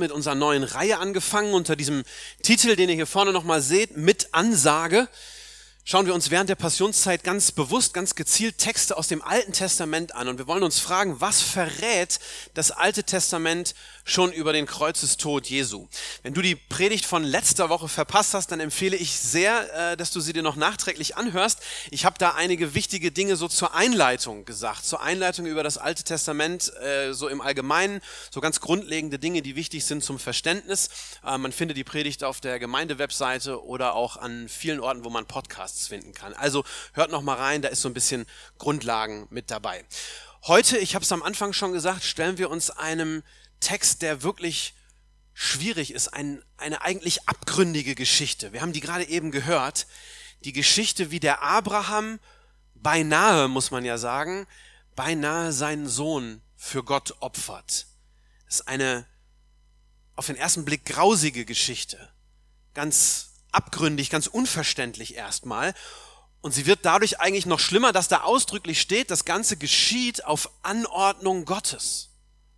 Mit unserer neuen Reihe angefangen unter diesem Titel, den ihr hier vorne nochmal seht, mit Ansage. Schauen wir uns während der Passionszeit ganz bewusst, ganz gezielt Texte aus dem Alten Testament an und wir wollen uns fragen, was verrät das Alte Testament schon über den Kreuzestod Jesu? Wenn du die Predigt von letzter Woche verpasst hast, dann empfehle ich sehr, äh, dass du sie dir noch nachträglich anhörst. Ich habe da einige wichtige Dinge so zur Einleitung gesagt, zur Einleitung über das Alte Testament, äh, so im Allgemeinen, so ganz grundlegende Dinge, die wichtig sind zum Verständnis. Äh, Man findet die Predigt auf der Gemeindewebseite oder auch an vielen Orten, wo man Podcasts finden kann. Also hört noch mal rein, da ist so ein bisschen Grundlagen mit dabei. Heute, ich habe es am Anfang schon gesagt, stellen wir uns einem Text, der wirklich schwierig ist, ein, eine eigentlich abgründige Geschichte. Wir haben die gerade eben gehört. Die Geschichte, wie der Abraham beinahe, muss man ja sagen, beinahe seinen Sohn für Gott opfert. Das ist eine auf den ersten Blick grausige Geschichte. Ganz abgründig, ganz unverständlich erstmal. Und sie wird dadurch eigentlich noch schlimmer, dass da ausdrücklich steht, das Ganze geschieht auf Anordnung Gottes.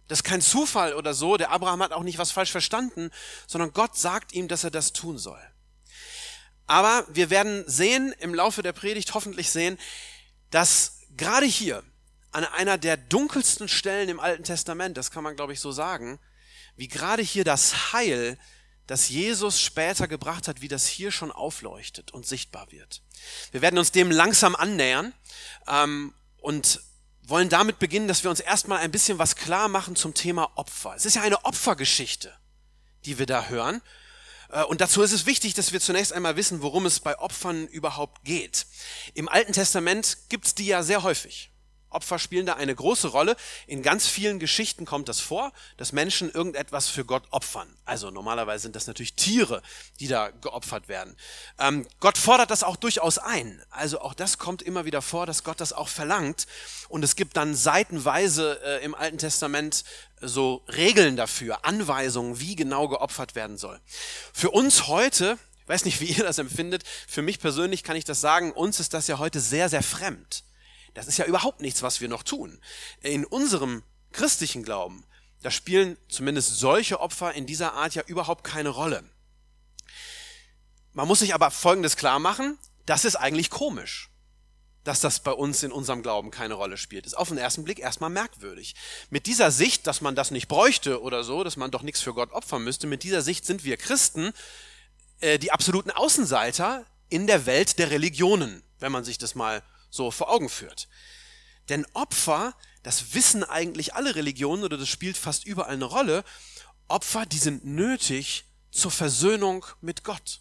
Das ist kein Zufall oder so. Der Abraham hat auch nicht was falsch verstanden, sondern Gott sagt ihm, dass er das tun soll. Aber wir werden sehen, im Laufe der Predigt hoffentlich sehen, dass gerade hier, an einer der dunkelsten Stellen im Alten Testament, das kann man glaube ich so sagen, wie gerade hier das Heil, das Jesus später gebracht hat, wie das hier schon aufleuchtet und sichtbar wird. Wir werden uns dem langsam annähern ähm, und wollen damit beginnen, dass wir uns erstmal ein bisschen was klar machen zum Thema Opfer. Es ist ja eine Opfergeschichte, die wir da hören. Äh, Und dazu ist es wichtig, dass wir zunächst einmal wissen, worum es bei Opfern überhaupt geht. Im Alten Testament gibt's die ja sehr häufig. Opfer spielen da eine große Rolle. In ganz vielen Geschichten kommt das vor, dass Menschen irgendetwas für Gott opfern. Also normalerweise sind das natürlich Tiere, die da geopfert werden. Ähm, Gott fordert das auch durchaus ein. Also auch das kommt immer wieder vor, dass Gott das auch verlangt. Und es gibt dann seitenweise äh, im Alten Testament so Regeln dafür, Anweisungen, wie genau geopfert werden soll. Für uns heute, ich weiß nicht, wie ihr das empfindet, für mich persönlich kann ich das sagen, uns ist das ja heute sehr, sehr fremd. Das ist ja überhaupt nichts, was wir noch tun. In unserem christlichen Glauben, da spielen zumindest solche Opfer in dieser Art ja überhaupt keine Rolle. Man muss sich aber Folgendes klar machen, das ist eigentlich komisch, dass das bei uns in unserem Glauben keine Rolle spielt. Ist auf den ersten Blick erstmal merkwürdig. Mit dieser Sicht, dass man das nicht bräuchte oder so, dass man doch nichts für Gott opfern müsste, mit dieser Sicht sind wir Christen äh, die absoluten Außenseiter in der Welt der Religionen, wenn man sich das mal so vor Augen führt. Denn Opfer, das wissen eigentlich alle Religionen oder das spielt fast überall eine Rolle, Opfer, die sind nötig zur Versöhnung mit Gott.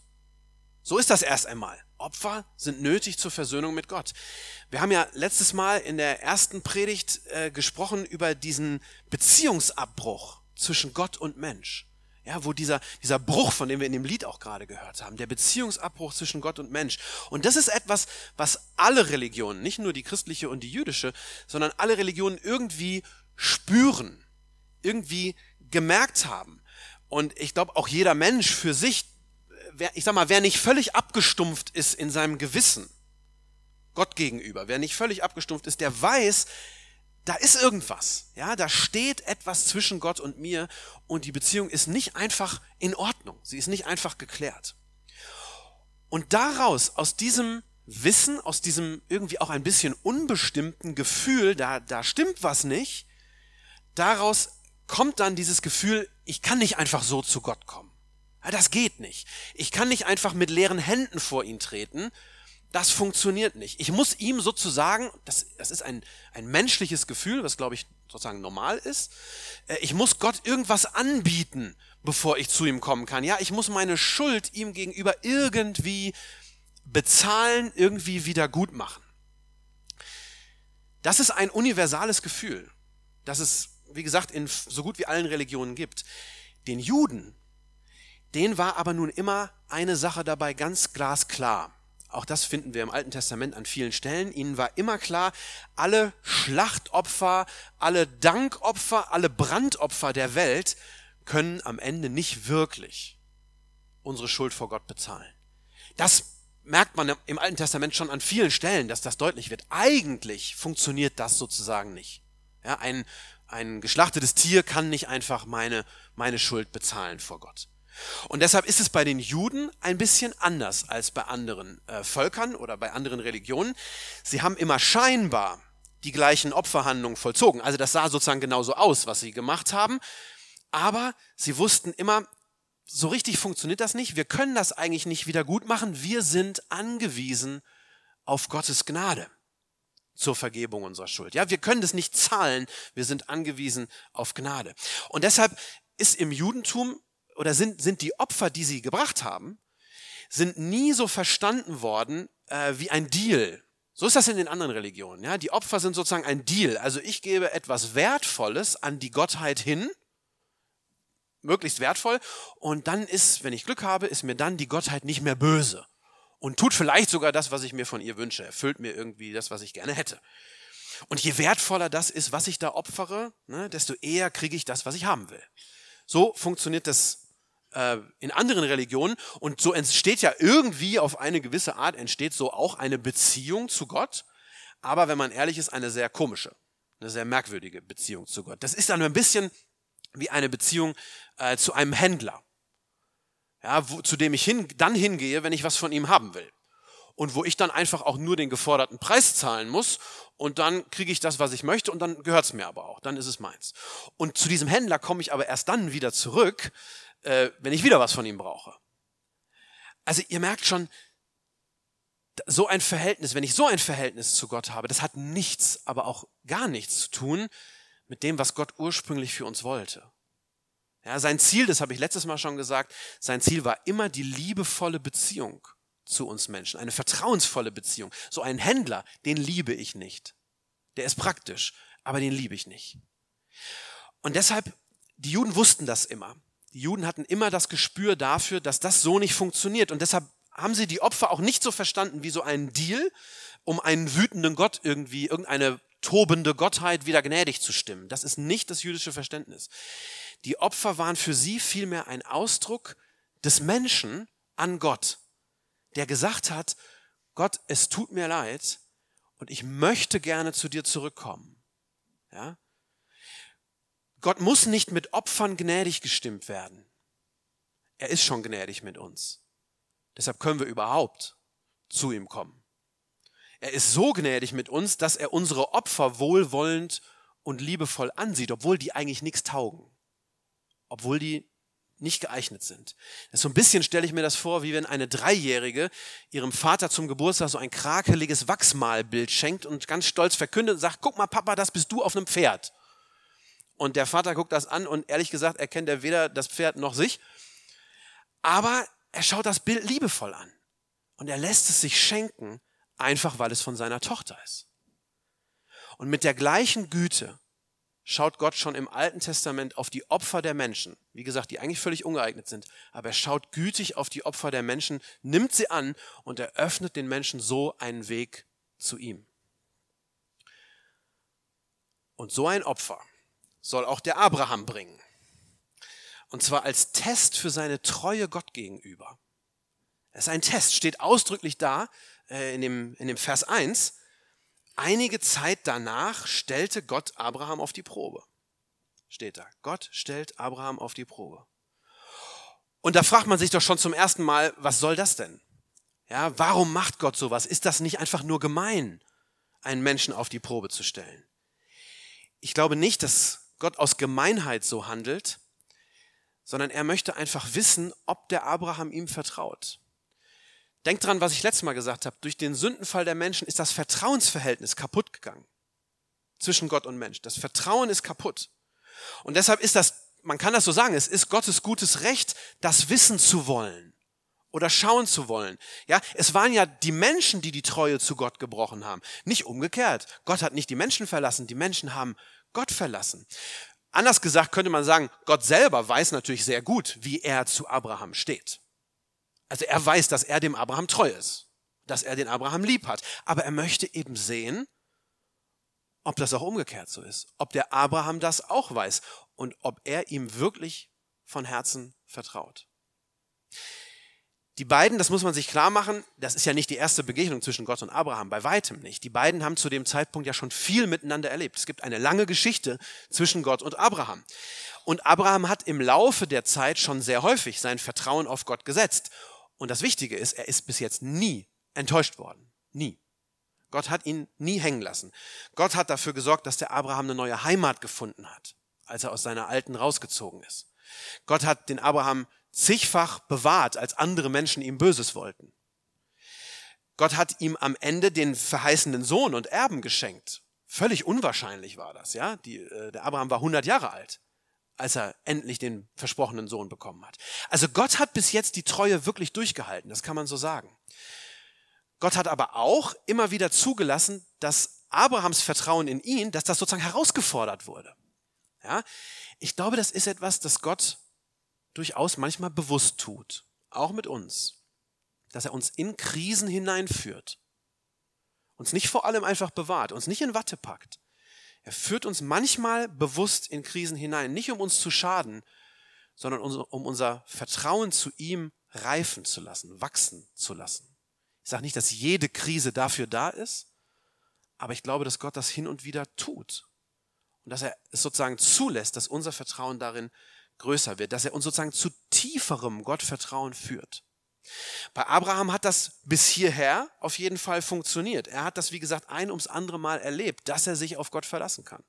So ist das erst einmal. Opfer sind nötig zur Versöhnung mit Gott. Wir haben ja letztes Mal in der ersten Predigt äh, gesprochen über diesen Beziehungsabbruch zwischen Gott und Mensch. Ja, wo dieser, dieser Bruch, von dem wir in dem Lied auch gerade gehört haben, der Beziehungsabbruch zwischen Gott und Mensch. Und das ist etwas, was alle Religionen, nicht nur die christliche und die jüdische, sondern alle Religionen irgendwie spüren, irgendwie gemerkt haben. Und ich glaube, auch jeder Mensch für sich, ich sag mal, wer nicht völlig abgestumpft ist in seinem Gewissen, Gott gegenüber, wer nicht völlig abgestumpft ist, der weiß, da ist irgendwas, ja, da steht etwas zwischen Gott und mir und die Beziehung ist nicht einfach in Ordnung, sie ist nicht einfach geklärt. Und daraus, aus diesem Wissen, aus diesem irgendwie auch ein bisschen unbestimmten Gefühl, da, da stimmt was nicht, daraus kommt dann dieses Gefühl, ich kann nicht einfach so zu Gott kommen. Das geht nicht. Ich kann nicht einfach mit leeren Händen vor ihn treten, das funktioniert nicht. Ich muss ihm sozusagen, das, das ist ein, ein menschliches Gefühl, was glaube ich sozusagen normal ist, äh, ich muss Gott irgendwas anbieten, bevor ich zu ihm kommen kann. Ja, ich muss meine Schuld ihm gegenüber irgendwie bezahlen, irgendwie wieder gut machen. Das ist ein universales Gefühl, das es, wie gesagt, in so gut wie allen Religionen gibt. Den Juden, denen war aber nun immer eine Sache dabei ganz glasklar. Auch das finden wir im Alten Testament an vielen Stellen. Ihnen war immer klar, alle Schlachtopfer, alle Dankopfer, alle Brandopfer der Welt können am Ende nicht wirklich unsere Schuld vor Gott bezahlen. Das merkt man im Alten Testament schon an vielen Stellen, dass das deutlich wird. Eigentlich funktioniert das sozusagen nicht. Ja, ein, ein geschlachtetes Tier kann nicht einfach meine, meine Schuld bezahlen vor Gott. Und deshalb ist es bei den Juden ein bisschen anders als bei anderen äh, Völkern oder bei anderen Religionen. Sie haben immer scheinbar die gleichen Opferhandlungen vollzogen. Also das sah sozusagen genauso aus, was sie gemacht haben. Aber sie wussten immer, so richtig funktioniert das nicht. Wir können das eigentlich nicht wieder gut machen. Wir sind angewiesen auf Gottes Gnade zur Vergebung unserer Schuld. Ja, wir können das nicht zahlen. Wir sind angewiesen auf Gnade. Und deshalb ist im Judentum oder sind, sind die Opfer, die sie gebracht haben, sind nie so verstanden worden äh, wie ein Deal. So ist das in den anderen Religionen. Ja? Die Opfer sind sozusagen ein Deal. Also ich gebe etwas Wertvolles an die Gottheit hin möglichst wertvoll. Und dann ist, wenn ich Glück habe, ist mir dann die Gottheit nicht mehr böse. Und tut vielleicht sogar das, was ich mir von ihr wünsche. Erfüllt mir irgendwie das, was ich gerne hätte. Und je wertvoller das ist, was ich da opfere, ne, desto eher kriege ich das, was ich haben will. So funktioniert das äh, in anderen Religionen. Und so entsteht ja irgendwie auf eine gewisse Art, entsteht so auch eine Beziehung zu Gott. Aber wenn man ehrlich ist, eine sehr komische, eine sehr merkwürdige Beziehung zu Gott. Das ist dann ein bisschen wie eine Beziehung äh, zu einem Händler, ja, wo, zu dem ich hin, dann hingehe, wenn ich was von ihm haben will. Und wo ich dann einfach auch nur den geforderten Preis zahlen muss und dann kriege ich das, was ich möchte und dann gehört es mir aber auch, dann ist es meins. Und zu diesem Händler komme ich aber erst dann wieder zurück, äh, wenn ich wieder was von ihm brauche. Also ihr merkt schon, so ein Verhältnis, wenn ich so ein Verhältnis zu Gott habe, das hat nichts, aber auch gar nichts zu tun mit dem, was Gott ursprünglich für uns wollte. Ja, sein Ziel, das habe ich letztes Mal schon gesagt, sein Ziel war immer die liebevolle Beziehung zu uns Menschen, eine vertrauensvolle Beziehung. So einen Händler, den liebe ich nicht. Der ist praktisch, aber den liebe ich nicht. Und deshalb, die Juden wussten das immer. Die Juden hatten immer das Gespür dafür, dass das so nicht funktioniert. Und deshalb haben sie die Opfer auch nicht so verstanden wie so einen Deal, um einen wütenden Gott irgendwie, irgendeine tobende Gottheit wieder gnädig zu stimmen. Das ist nicht das jüdische Verständnis. Die Opfer waren für sie vielmehr ein Ausdruck des Menschen an Gott, der gesagt hat, Gott, es tut mir leid und ich möchte gerne zu dir zurückkommen. Ja? Gott muss nicht mit Opfern gnädig gestimmt werden. Er ist schon gnädig mit uns. Deshalb können wir überhaupt zu ihm kommen. Er ist so gnädig mit uns, dass er unsere Opfer wohlwollend und liebevoll ansieht, obwohl die eigentlich nichts taugen. Obwohl die nicht geeignet sind. So ein bisschen stelle ich mir das vor, wie wenn eine Dreijährige ihrem Vater zum Geburtstag so ein krakeliges Wachsmalbild schenkt und ganz stolz verkündet und sagt, guck mal Papa, das bist du auf einem Pferd. Und der Vater guckt das an und ehrlich gesagt erkennt er weder das Pferd noch sich. Aber er schaut das Bild liebevoll an. Und er lässt es sich schenken, einfach weil es von seiner Tochter ist. Und mit der gleichen Güte schaut Gott schon im Alten Testament auf die Opfer der Menschen, wie gesagt, die eigentlich völlig ungeeignet sind, aber er schaut gütig auf die Opfer der Menschen, nimmt sie an und eröffnet den Menschen so einen Weg zu ihm. Und so ein Opfer soll auch der Abraham bringen. Und zwar als Test für seine Treue Gott gegenüber. Es ist ein Test, steht ausdrücklich da, äh, in, dem, in dem Vers 1, einige Zeit danach stellte Gott Abraham auf die Probe. Steht da. Gott stellt Abraham auf die Probe. Und da fragt man sich doch schon zum ersten Mal, was soll das denn? Ja, warum macht Gott sowas? Ist das nicht einfach nur gemein, einen Menschen auf die Probe zu stellen? Ich glaube nicht, dass Gott aus Gemeinheit so handelt, sondern er möchte einfach wissen, ob der Abraham ihm vertraut. Denkt dran, was ich letztes Mal gesagt habe. Durch den Sündenfall der Menschen ist das Vertrauensverhältnis kaputt gegangen. Zwischen Gott und Mensch. Das Vertrauen ist kaputt. Und deshalb ist das, man kann das so sagen, es ist Gottes gutes Recht, das wissen zu wollen oder schauen zu wollen. Ja, es waren ja die Menschen, die die Treue zu Gott gebrochen haben. Nicht umgekehrt. Gott hat nicht die Menschen verlassen, die Menschen haben Gott verlassen. Anders gesagt könnte man sagen, Gott selber weiß natürlich sehr gut, wie er zu Abraham steht. Also er weiß, dass er dem Abraham treu ist, dass er den Abraham lieb hat. Aber er möchte eben sehen, ob das auch umgekehrt so ist, ob der Abraham das auch weiß und ob er ihm wirklich von Herzen vertraut. Die beiden, das muss man sich klar machen, das ist ja nicht die erste Begegnung zwischen Gott und Abraham, bei weitem nicht. Die beiden haben zu dem Zeitpunkt ja schon viel miteinander erlebt. Es gibt eine lange Geschichte zwischen Gott und Abraham. Und Abraham hat im Laufe der Zeit schon sehr häufig sein Vertrauen auf Gott gesetzt. Und das Wichtige ist, er ist bis jetzt nie enttäuscht worden. Nie. Gott hat ihn nie hängen lassen. Gott hat dafür gesorgt, dass der Abraham eine neue Heimat gefunden hat, als er aus seiner alten rausgezogen ist. Gott hat den Abraham zigfach bewahrt, als andere Menschen ihm Böses wollten. Gott hat ihm am Ende den verheißenen Sohn und Erben geschenkt. Völlig unwahrscheinlich war das, ja. Die, äh, der Abraham war 100 Jahre alt, als er endlich den versprochenen Sohn bekommen hat. Also Gott hat bis jetzt die Treue wirklich durchgehalten, das kann man so sagen. Gott hat aber auch immer wieder zugelassen, dass Abrahams Vertrauen in ihn, dass das sozusagen herausgefordert wurde. Ja, ich glaube, das ist etwas, das Gott durchaus manchmal bewusst tut, auch mit uns, dass er uns in Krisen hineinführt, uns nicht vor allem einfach bewahrt, uns nicht in Watte packt. Er führt uns manchmal bewusst in Krisen hinein, nicht um uns zu schaden, sondern um unser Vertrauen zu ihm reifen zu lassen, wachsen zu lassen. Ich sage nicht, dass jede Krise dafür da ist, aber ich glaube, dass Gott das hin und wieder tut und dass er es sozusagen zulässt, dass unser Vertrauen darin größer wird, dass er uns sozusagen zu tieferem Gottvertrauen führt. Bei Abraham hat das bis hierher auf jeden Fall funktioniert. Er hat das, wie gesagt, ein ums andere Mal erlebt, dass er sich auf Gott verlassen kann.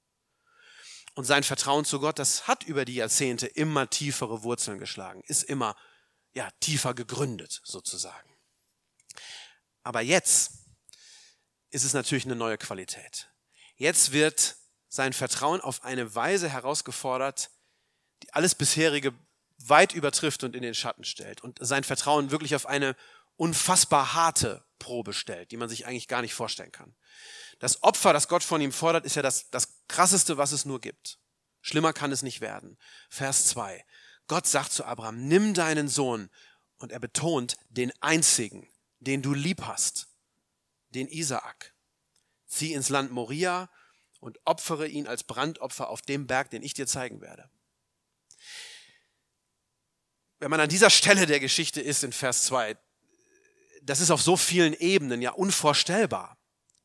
Und sein Vertrauen zu Gott, das hat über die Jahrzehnte immer tiefere Wurzeln geschlagen, ist immer ja, tiefer gegründet sozusagen. Aber jetzt ist es natürlich eine neue Qualität. Jetzt wird sein Vertrauen auf eine Weise herausgefordert, die alles bisherige weit übertrifft und in den Schatten stellt und sein Vertrauen wirklich auf eine unfassbar harte Probe stellt, die man sich eigentlich gar nicht vorstellen kann. Das Opfer, das Gott von ihm fordert, ist ja das, das krasseste, was es nur gibt. Schlimmer kann es nicht werden. Vers 2. Gott sagt zu Abraham, nimm deinen Sohn und er betont den einzigen, den du lieb hast, den Isaak. Zieh ins Land Moria und opfere ihn als Brandopfer auf dem Berg, den ich dir zeigen werde wenn man an dieser Stelle der Geschichte ist in Vers 2, das ist auf so vielen Ebenen ja unvorstellbar,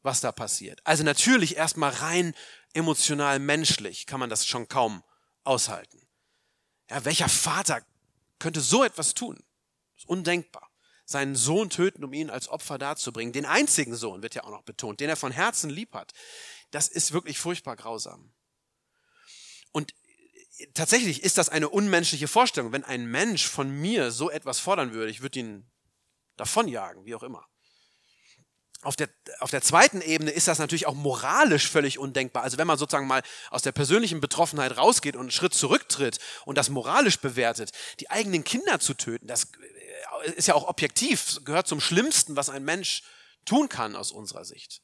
was da passiert. Also natürlich erstmal rein emotional menschlich kann man das schon kaum aushalten. Ja, welcher Vater könnte so etwas tun? Das ist undenkbar. Seinen Sohn töten, um ihn als Opfer darzubringen. Den einzigen Sohn wird ja auch noch betont, den er von Herzen lieb hat. Das ist wirklich furchtbar grausam. Und tatsächlich ist das eine unmenschliche Vorstellung. Wenn ein Mensch von mir so etwas fordern würde, ich würde ihn davonjagen, wie auch immer. Auf der, auf der zweiten Ebene ist das natürlich auch moralisch völlig undenkbar. Also wenn man sozusagen mal aus der persönlichen Betroffenheit rausgeht und einen Schritt zurücktritt und das moralisch bewertet, die eigenen Kinder zu töten, das ist ja auch objektiv, gehört zum Schlimmsten, was ein Mensch tun kann aus unserer Sicht.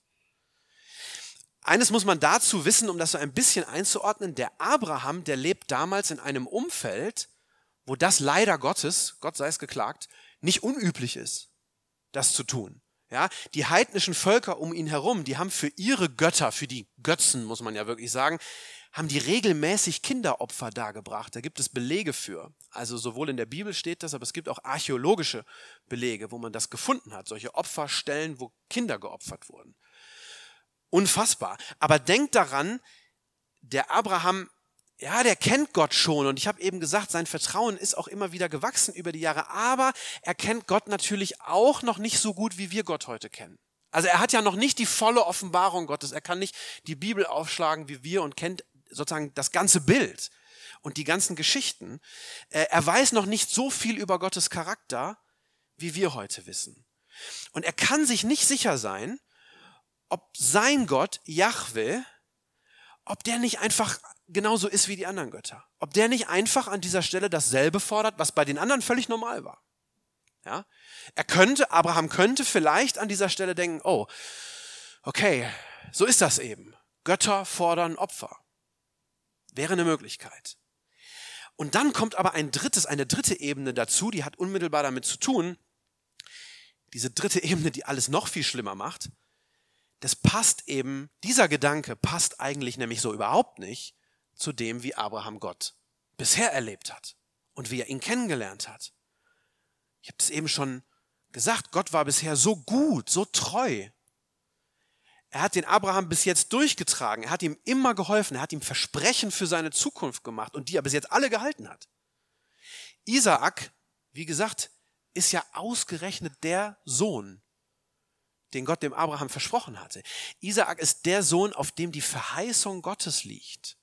Eines muss man dazu wissen, um das so ein bisschen einzuordnen. Der Abraham, der lebt damals in einem Umfeld, wo das leider Gottes, Gott sei es geklagt, nicht unüblich ist, das zu tun. Ja, die heidnischen Völker um ihn herum, die haben für ihre Götter, für die Götzen, muss man ja wirklich sagen, haben die regelmäßig Kinderopfer dargebracht. Da gibt es Belege für. Also sowohl in der Bibel steht das, aber es gibt auch archäologische Belege, wo man das gefunden hat. Solche Opferstellen, wo Kinder geopfert wurden. Unfassbar. Aber denkt daran, der Abraham, ja, der kennt Gott schon. Und ich habe eben gesagt, sein Vertrauen ist auch immer wieder gewachsen über die Jahre. Aber er kennt Gott natürlich auch noch nicht so gut, wie wir Gott heute kennen. Also er hat ja noch nicht die volle Offenbarung Gottes. Er kann nicht die Bibel aufschlagen wie wir und kennt sozusagen das ganze Bild und die ganzen Geschichten. Äh, er weiß noch nicht so viel über Gottes Charakter, wie wir heute wissen. Und er kann sich nicht sicher sein, ob sein Gott, Yahweh, ob der nicht einfach genauso ist wie die anderen Götter. Ob der nicht einfach an dieser Stelle dasselbe fordert, was bei den anderen völlig normal war. Ja? Er könnte, Abraham könnte vielleicht an dieser Stelle denken, oh, okay, so ist das eben. Götter fordern Opfer. Wäre eine Möglichkeit. Und dann kommt aber ein drittes, eine dritte Ebene dazu, die hat unmittelbar damit zu tun. Diese dritte Ebene, die alles noch viel schlimmer macht. Das passt eben, dieser Gedanke passt eigentlich nämlich so überhaupt nicht zu dem, wie Abraham Gott bisher erlebt hat und wie er ihn kennengelernt hat. Ich habe es eben schon gesagt, Gott war bisher so gut, so treu. Er hat den Abraham bis jetzt durchgetragen, er hat ihm immer geholfen, er hat ihm Versprechen für seine Zukunft gemacht und die er bis jetzt alle gehalten hat. Isaak, wie gesagt, ist ja ausgerechnet der Sohn, den Gott dem Abraham versprochen hatte. Isaak ist der Sohn, auf dem die Verheißung Gottes liegt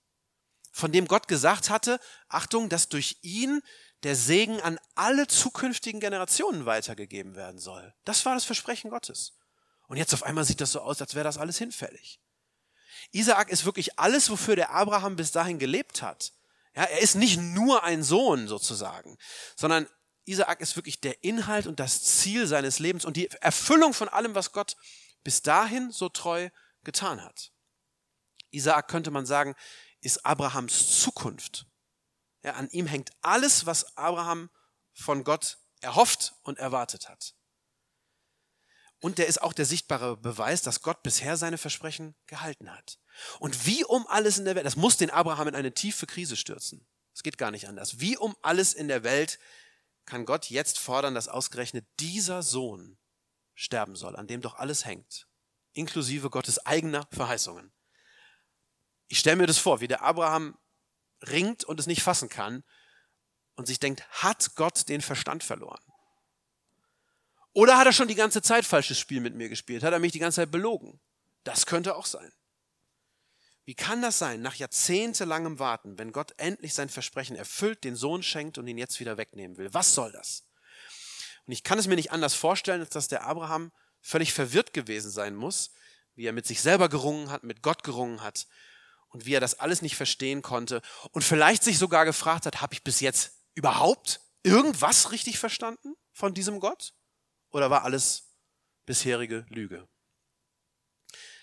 von dem Gott gesagt hatte, Achtung, dass durch ihn der Segen an alle zukünftigen Generationen weitergegeben werden soll. Das war das Versprechen Gottes. Und jetzt auf einmal sieht das so aus, als wäre das alles hinfällig. Isaak ist wirklich alles, wofür der Abraham bis dahin gelebt hat. Ja, er ist nicht nur ein Sohn sozusagen, sondern Isaak ist wirklich der Inhalt und das Ziel seines Lebens und die Erfüllung von allem, was Gott bis dahin so treu getan hat. Isaak könnte man sagen, ist Abrahams Zukunft. Ja, an ihm hängt alles, was Abraham von Gott erhofft und erwartet hat. Und der ist auch der sichtbare Beweis, dass Gott bisher seine Versprechen gehalten hat. Und wie um alles in der Welt, das muss den Abraham in eine tiefe Krise stürzen. Es geht gar nicht anders. Wie um alles in der Welt kann Gott jetzt fordern, dass ausgerechnet dieser Sohn sterben soll, an dem doch alles hängt, inklusive Gottes eigener Verheißungen. Ich stelle mir das vor, wie der Abraham ringt und es nicht fassen kann und sich denkt, hat Gott den Verstand verloren? Oder hat er schon die ganze Zeit falsches Spiel mit mir gespielt? Hat er mich die ganze Zeit belogen? Das könnte auch sein. Wie kann das sein, nach jahrzehntelangem Warten, wenn Gott endlich sein Versprechen erfüllt, den Sohn schenkt und ihn jetzt wieder wegnehmen will? Was soll das? Und ich kann es mir nicht anders vorstellen, als dass der Abraham völlig verwirrt gewesen sein muss, wie er mit sich selber gerungen hat, mit Gott gerungen hat und wie er das alles nicht verstehen konnte und vielleicht sich sogar gefragt hat, habe ich bis jetzt überhaupt irgendwas richtig verstanden von diesem Gott? Oder war alles bisherige Lüge?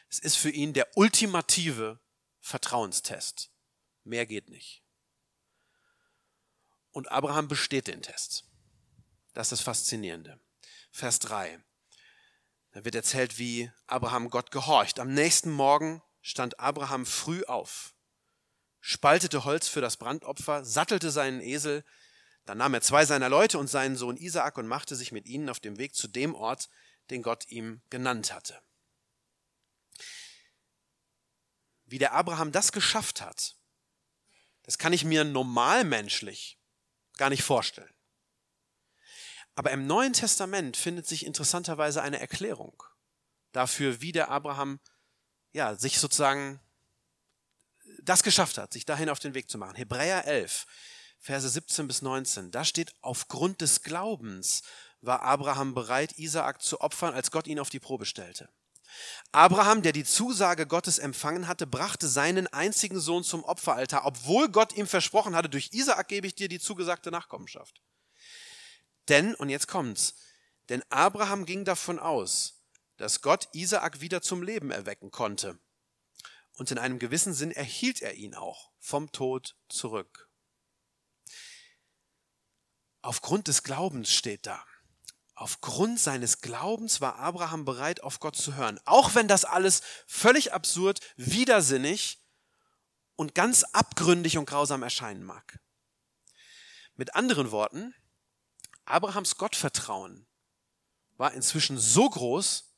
Es ist für ihn der ultimative Vertrauenstest. Mehr geht nicht. Und Abraham besteht den Test. Das ist das Faszinierende. Vers 3. Da wird erzählt, wie Abraham Gott gehorcht. Am nächsten Morgen stand Abraham früh auf, spaltete Holz für das Brandopfer, sattelte seinen Esel, dann nahm er zwei seiner Leute und seinen Sohn Isaak und machte sich mit ihnen auf dem Weg zu dem Ort, den Gott ihm genannt hatte. Wie der Abraham das geschafft hat, das kann ich mir normalmenschlich gar nicht vorstellen. Aber im Neuen Testament findet sich interessanterweise eine Erklärung dafür, wie der Abraham ja, sich sozusagen das geschafft hat, sich dahin auf den Weg zu machen. Hebräer 11, Verse 17 bis 19, da steht, aufgrund des Glaubens war Abraham bereit, Isaak zu opfern, als Gott ihn auf die Probe stellte. Abraham, der die Zusage Gottes empfangen hatte, brachte seinen einzigen Sohn zum Opferaltar, obwohl Gott ihm versprochen hatte, durch Isaak gebe ich dir die zugesagte Nachkommenschaft. Denn, und jetzt kommt's, denn Abraham ging davon aus, dass Gott Isaak wieder zum Leben erwecken konnte. Und in einem gewissen Sinn erhielt er ihn auch vom Tod zurück. Aufgrund des Glaubens steht da. Aufgrund seines Glaubens war Abraham bereit, auf Gott zu hören. Auch wenn das alles völlig absurd, widersinnig und ganz abgründig und grausam erscheinen mag. Mit anderen Worten, Abrahams Gottvertrauen war inzwischen so groß,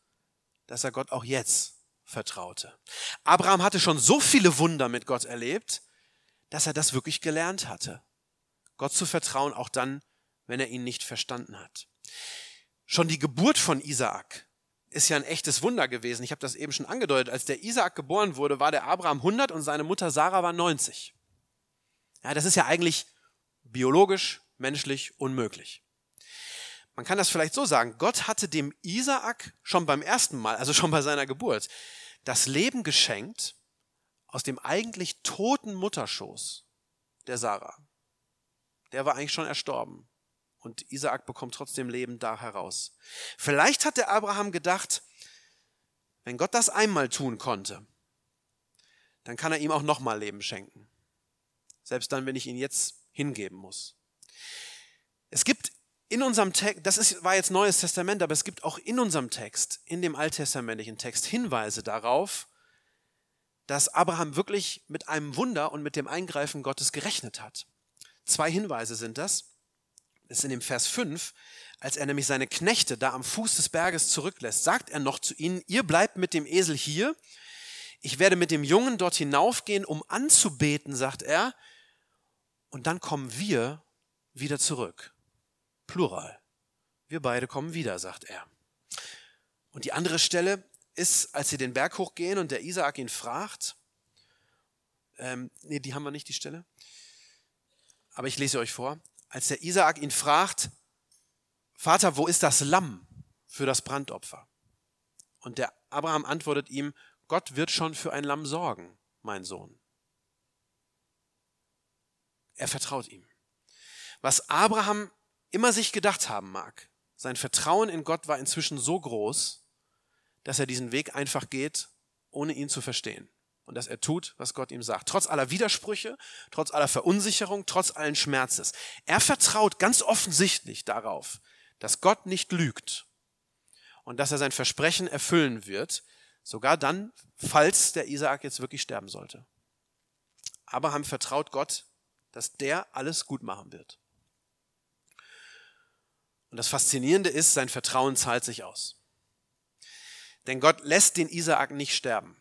dass er Gott auch jetzt vertraute. Abraham hatte schon so viele Wunder mit Gott erlebt, dass er das wirklich gelernt hatte. Gott zu vertrauen, auch dann, wenn er ihn nicht verstanden hat. Schon die Geburt von Isaak ist ja ein echtes Wunder gewesen. Ich habe das eben schon angedeutet. Als der Isaak geboren wurde, war der Abraham 100 und seine Mutter Sarah war 90. Ja, das ist ja eigentlich biologisch, menschlich unmöglich. Man kann das vielleicht so sagen, Gott hatte dem Isaak schon beim ersten Mal, also schon bei seiner Geburt, das Leben geschenkt aus dem eigentlich toten Mutterschoß der Sarah. Der war eigentlich schon erstorben. Und Isaak bekommt trotzdem Leben da heraus. Vielleicht hat der Abraham gedacht, wenn Gott das einmal tun konnte, dann kann er ihm auch nochmal Leben schenken. selbst dann, wenn ich ihn jetzt hingeben muss. Es gibt in unserem Text, das ist, war jetzt Neues Testament, aber es gibt auch in unserem Text, in dem alttestamentlichen Text, Hinweise darauf, dass Abraham wirklich mit einem Wunder und mit dem Eingreifen Gottes gerechnet hat. Zwei Hinweise sind das. Das ist in dem Vers 5, als er nämlich seine Knechte da am Fuß des Berges zurücklässt, sagt er noch zu ihnen, ihr bleibt mit dem Esel hier, ich werde mit dem Jungen dort hinaufgehen, um anzubeten, sagt er, und dann kommen wir wieder zurück. Plural. Wir beide kommen wieder, sagt er. Und die andere Stelle ist, als sie den Berg hochgehen und der Isaak ihn fragt, ähm, nee, die haben wir nicht, die Stelle, aber ich lese euch vor, als der Isaak ihn fragt, Vater, wo ist das Lamm für das Brandopfer? Und der Abraham antwortet ihm, Gott wird schon für ein Lamm sorgen, mein Sohn. Er vertraut ihm. Was Abraham immer sich gedacht haben mag. Sein Vertrauen in Gott war inzwischen so groß, dass er diesen Weg einfach geht, ohne ihn zu verstehen. Und dass er tut, was Gott ihm sagt. Trotz aller Widersprüche, trotz aller Verunsicherung, trotz allen Schmerzes. Er vertraut ganz offensichtlich darauf, dass Gott nicht lügt und dass er sein Versprechen erfüllen wird, sogar dann, falls der Isaak jetzt wirklich sterben sollte. Abraham vertraut Gott, dass der alles gut machen wird. Und das Faszinierende ist, sein Vertrauen zahlt sich aus. Denn Gott lässt den Isaak nicht sterben.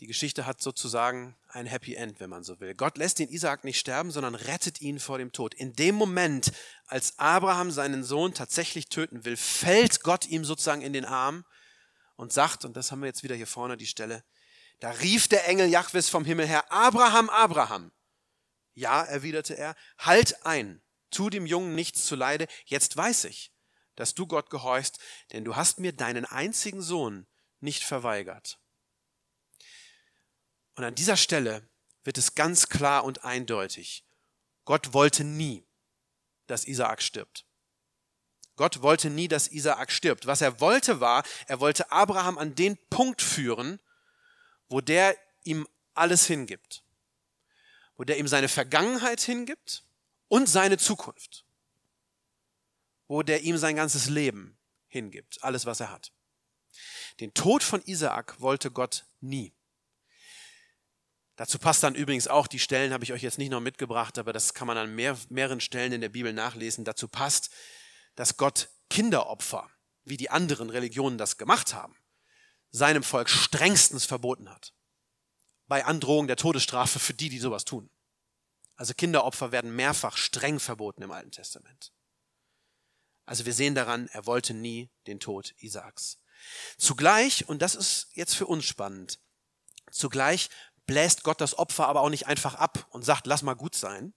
Die Geschichte hat sozusagen ein Happy End, wenn man so will. Gott lässt den Isaak nicht sterben, sondern rettet ihn vor dem Tod. In dem Moment, als Abraham seinen Sohn tatsächlich töten will, fällt Gott ihm sozusagen in den Arm und sagt, und das haben wir jetzt wieder hier vorne die Stelle, da rief der Engel Jahwes vom Himmel her, Abraham, Abraham. Ja, erwiderte er, halt ein, Tu dem Jungen nichts zuleide, jetzt weiß ich, dass du Gott gehorchst, denn du hast mir deinen einzigen Sohn nicht verweigert. Und an dieser Stelle wird es ganz klar und eindeutig. Gott wollte nie, dass Isaak stirbt. Gott wollte nie, dass Isaak stirbt. Was er wollte war, er wollte Abraham an den Punkt führen, wo der ihm alles hingibt. Wo der ihm seine Vergangenheit hingibt, und seine Zukunft, wo der ihm sein ganzes Leben hingibt, alles, was er hat. Den Tod von Isaak wollte Gott nie. Dazu passt dann übrigens auch, die Stellen habe ich euch jetzt nicht noch mitgebracht, aber das kann man an mehr, mehreren Stellen in der Bibel nachlesen. Dazu passt, dass Gott Kinderopfer, wie die anderen Religionen das gemacht haben, seinem Volk strengstens verboten hat. Bei Androhung der Todesstrafe für die, die sowas tun. Also Kinderopfer werden mehrfach streng verboten im Alten Testament. Also wir sehen daran, er wollte nie den Tod Isaaks. Zugleich, und das ist jetzt für uns spannend, zugleich bläst Gott das Opfer aber auch nicht einfach ab und sagt, lass mal gut sein.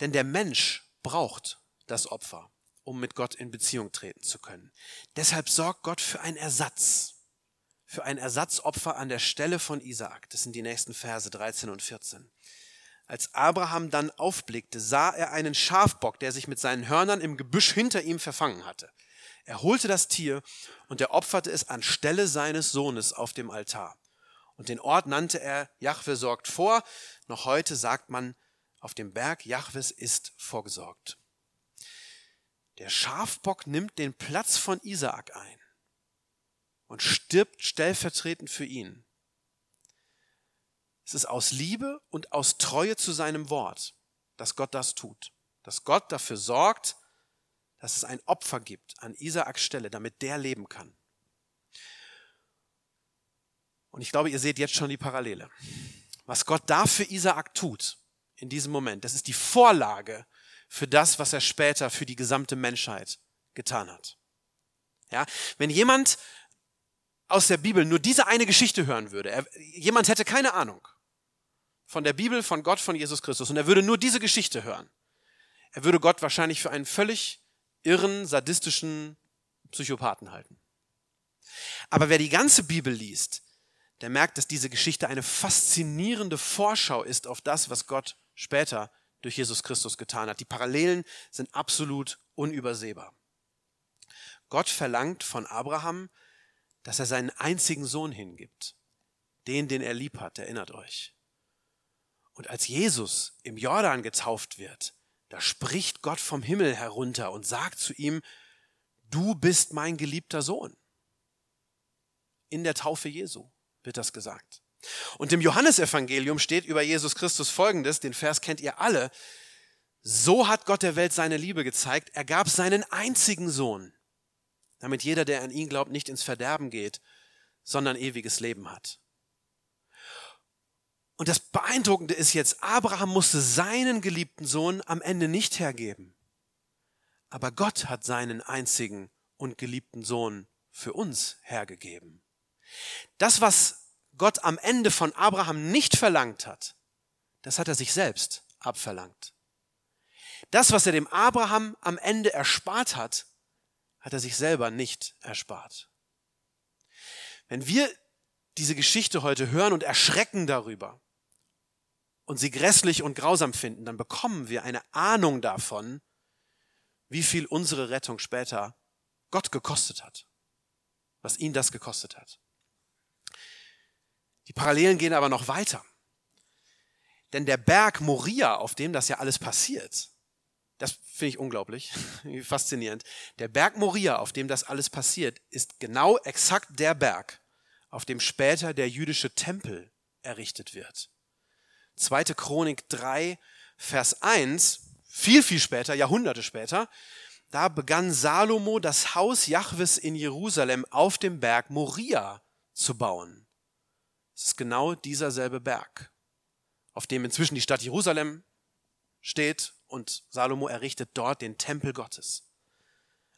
Denn der Mensch braucht das Opfer, um mit Gott in Beziehung treten zu können. Deshalb sorgt Gott für einen Ersatz, für ein Ersatzopfer an der Stelle von Isaak. Das sind die nächsten Verse 13 und 14. Als Abraham dann aufblickte, sah er einen Schafbock, der sich mit seinen Hörnern im Gebüsch hinter ihm verfangen hatte. Er holte das Tier und er opferte es anstelle seines Sohnes auf dem Altar. Und den Ort nannte er Jahwe sorgt vor. Noch heute sagt man, auf dem Berg Jahwes ist vorgesorgt. Der Schafbock nimmt den Platz von Isaak ein und stirbt stellvertretend für ihn. Es ist aus Liebe und aus Treue zu seinem Wort, dass Gott das tut. Dass Gott dafür sorgt, dass es ein Opfer gibt an Isaaks Stelle, damit der leben kann. Und ich glaube, ihr seht jetzt schon die Parallele. Was Gott da für Isaak tut, in diesem Moment, das ist die Vorlage für das, was er später für die gesamte Menschheit getan hat. Ja, wenn jemand aus der Bibel nur diese eine Geschichte hören würde, er, jemand hätte keine Ahnung von der Bibel, von Gott, von Jesus Christus und er würde nur diese Geschichte hören, er würde Gott wahrscheinlich für einen völlig irren, sadistischen Psychopathen halten. Aber wer die ganze Bibel liest, der merkt, dass diese Geschichte eine faszinierende Vorschau ist auf das, was Gott später durch Jesus Christus getan hat. Die Parallelen sind absolut unübersehbar. Gott verlangt von Abraham, dass er seinen einzigen Sohn hingibt, den, den er lieb hat, erinnert euch. Und als Jesus im Jordan getauft wird, da spricht Gott vom Himmel herunter und sagt zu ihm, du bist mein geliebter Sohn. In der Taufe Jesu wird das gesagt. Und im Johannesevangelium steht über Jesus Christus folgendes, den Vers kennt ihr alle. So hat Gott der Welt seine Liebe gezeigt, er gab seinen einzigen Sohn, damit jeder, der an ihn glaubt, nicht ins Verderben geht, sondern ewiges Leben hat. Und das Beeindruckende ist jetzt, Abraham musste seinen geliebten Sohn am Ende nicht hergeben. Aber Gott hat seinen einzigen und geliebten Sohn für uns hergegeben. Das, was Gott am Ende von Abraham nicht verlangt hat, das hat er sich selbst abverlangt. Das, was er dem Abraham am Ende erspart hat, hat er sich selber nicht erspart. Wenn wir diese Geschichte heute hören und erschrecken darüber und sie grässlich und grausam finden, dann bekommen wir eine Ahnung davon, wie viel unsere Rettung später Gott gekostet hat, was ihn das gekostet hat. Die Parallelen gehen aber noch weiter. Denn der Berg Moria, auf dem das ja alles passiert, das finde ich unglaublich, faszinierend. Der Berg Moria, auf dem das alles passiert, ist genau exakt der Berg, auf dem später der jüdische Tempel errichtet wird. Zweite Chronik 3, Vers 1, viel, viel später, Jahrhunderte später, da begann Salomo das Haus Jahwes in Jerusalem auf dem Berg Moria zu bauen. Es ist genau dieser selbe Berg, auf dem inzwischen die Stadt Jerusalem steht und Salomo errichtet dort den Tempel Gottes.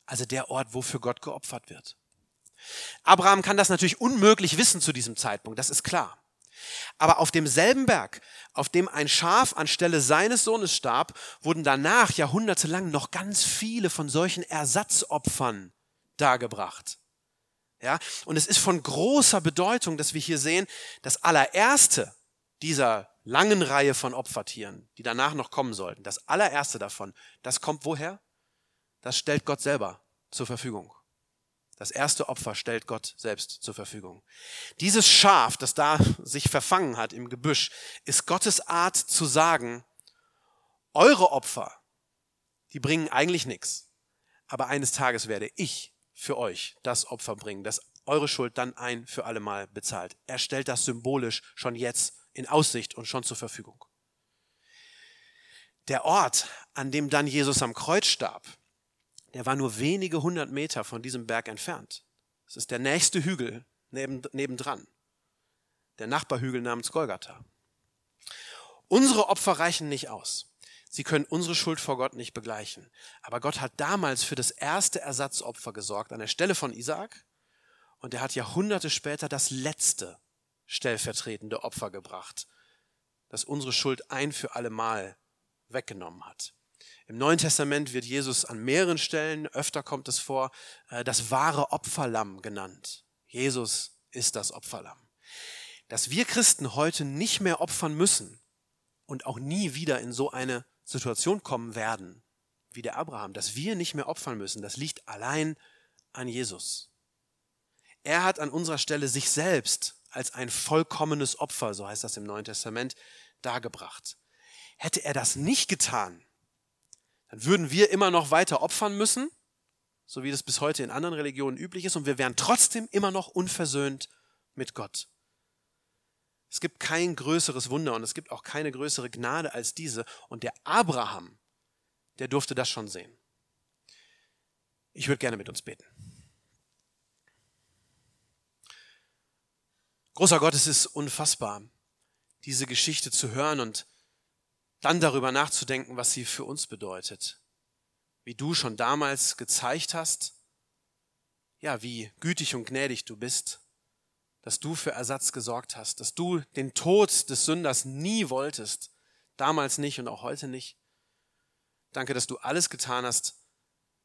Also der Ort, wo für Gott geopfert wird. Abraham kann das natürlich unmöglich wissen zu diesem Zeitpunkt, das ist klar. Aber auf demselben Berg, auf dem ein Schaf anstelle seines Sohnes starb, wurden danach jahrhundertelang noch ganz viele von solchen Ersatzopfern dargebracht. Ja, und es ist von großer Bedeutung, dass wir hier sehen, das allererste dieser langen Reihe von Opfertieren, die danach noch kommen sollten, das allererste davon, das kommt woher? Das stellt Gott selber zur Verfügung. Das erste Opfer stellt Gott selbst zur Verfügung. Dieses Schaf, das da sich verfangen hat im Gebüsch, ist Gottes Art zu sagen, eure Opfer, die bringen eigentlich nichts. Aber eines Tages werde ich für euch das Opfer bringen, das eure Schuld dann ein für allemal bezahlt. Er stellt das symbolisch schon jetzt in Aussicht und schon zur Verfügung. Der Ort, an dem dann Jesus am Kreuz starb, der war nur wenige hundert Meter von diesem Berg entfernt. Es ist der nächste Hügel neben, nebendran. Der Nachbarhügel namens Golgatha. Unsere Opfer reichen nicht aus. Sie können unsere Schuld vor Gott nicht begleichen. Aber Gott hat damals für das erste Ersatzopfer gesorgt, an der Stelle von Isaak. Und er hat Jahrhunderte später das letzte stellvertretende Opfer gebracht, das unsere Schuld ein für allemal weggenommen hat. Im Neuen Testament wird Jesus an mehreren Stellen, öfter kommt es vor, äh, das wahre Opferlamm genannt. Jesus ist das Opferlamm. Dass wir Christen heute nicht mehr opfern müssen und auch nie wieder in so eine Situation kommen werden, wie der Abraham, dass wir nicht mehr opfern müssen, das liegt allein an Jesus. Er hat an unserer Stelle sich selbst als ein vollkommenes Opfer, so heißt das im Neuen Testament, dargebracht. Hätte er das nicht getan, dann würden wir immer noch weiter opfern müssen, so wie das bis heute in anderen Religionen üblich ist, und wir wären trotzdem immer noch unversöhnt mit Gott. Es gibt kein größeres Wunder und es gibt auch keine größere Gnade als diese. Und der Abraham, der durfte das schon sehen. Ich würde gerne mit uns beten. Großer Gott, es ist unfassbar, diese Geschichte zu hören und dann darüber nachzudenken, was sie für uns bedeutet. Wie du schon damals gezeigt hast, ja, wie gütig und gnädig du bist dass du für Ersatz gesorgt hast, dass du den Tod des Sünders nie wolltest, damals nicht und auch heute nicht. Danke, dass du alles getan hast,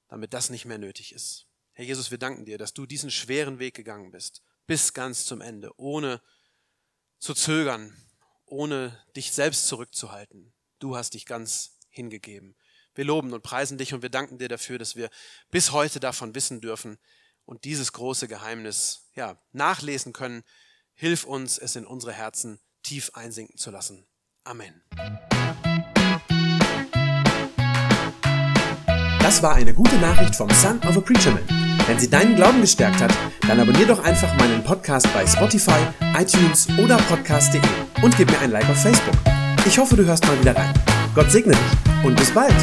damit das nicht mehr nötig ist. Herr Jesus, wir danken dir, dass du diesen schweren Weg gegangen bist, bis ganz zum Ende, ohne zu zögern, ohne dich selbst zurückzuhalten. Du hast dich ganz hingegeben. Wir loben und preisen dich und wir danken dir dafür, dass wir bis heute davon wissen dürfen, und dieses große Geheimnis ja, nachlesen können. Hilf uns, es in unsere Herzen tief einsinken zu lassen. Amen. Das war eine gute Nachricht vom Son of a Preacher Man. Wenn sie deinen Glauben gestärkt hat, dann abonnier doch einfach meinen Podcast bei Spotify, iTunes oder podcast.de und gib mir ein Like auf Facebook. Ich hoffe, du hörst mal wieder rein. Gott segne dich und bis bald.